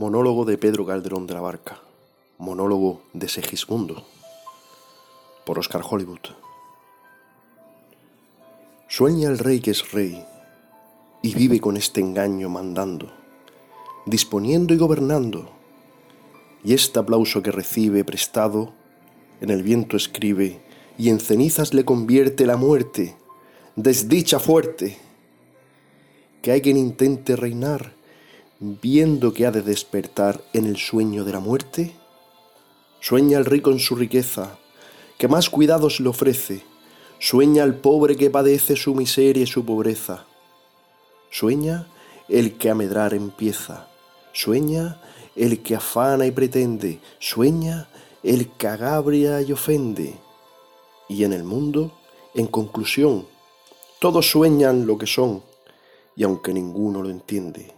Monólogo de Pedro Calderón de la Barca. Monólogo de Segismundo. Por Oscar Hollywood. Sueña el rey que es rey y vive con este engaño mandando, disponiendo y gobernando. Y este aplauso que recibe prestado, en el viento escribe y en cenizas le convierte la muerte, desdicha fuerte. Que hay quien intente reinar viendo que ha de despertar en el sueño de la muerte? Sueña el rico en su riqueza, que más cuidados le ofrece. Sueña el pobre que padece su miseria y su pobreza. Sueña el que a medrar empieza. Sueña el que afana y pretende. Sueña el que agabria y ofende. Y en el mundo, en conclusión, todos sueñan lo que son, y aunque ninguno lo entiende.